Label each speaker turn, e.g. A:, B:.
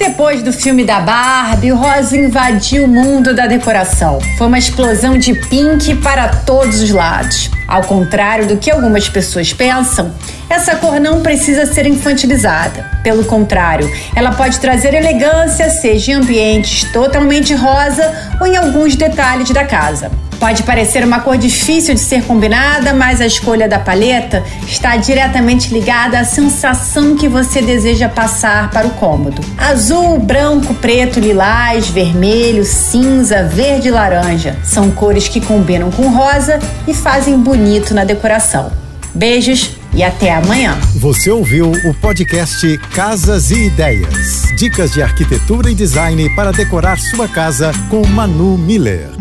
A: Depois do filme da Barbie, o rosa invadiu o mundo da decoração. Foi uma explosão de pink para todos os lados. Ao contrário do que algumas pessoas pensam, essa cor não precisa ser infantilizada. Pelo contrário, ela pode trazer elegância, seja em ambientes totalmente rosa ou em alguns detalhes da casa. Pode parecer uma cor difícil de ser combinada, mas a escolha da paleta está diretamente ligada à sensação que você deseja passar para o cômodo. Azul, branco, preto, lilás, vermelho, cinza, verde e laranja são cores que combinam com rosa e fazem bonito na decoração. Beijos e até amanhã.
B: Você ouviu o podcast Casas e Ideias. Dicas de arquitetura e design para decorar sua casa com Manu Miller.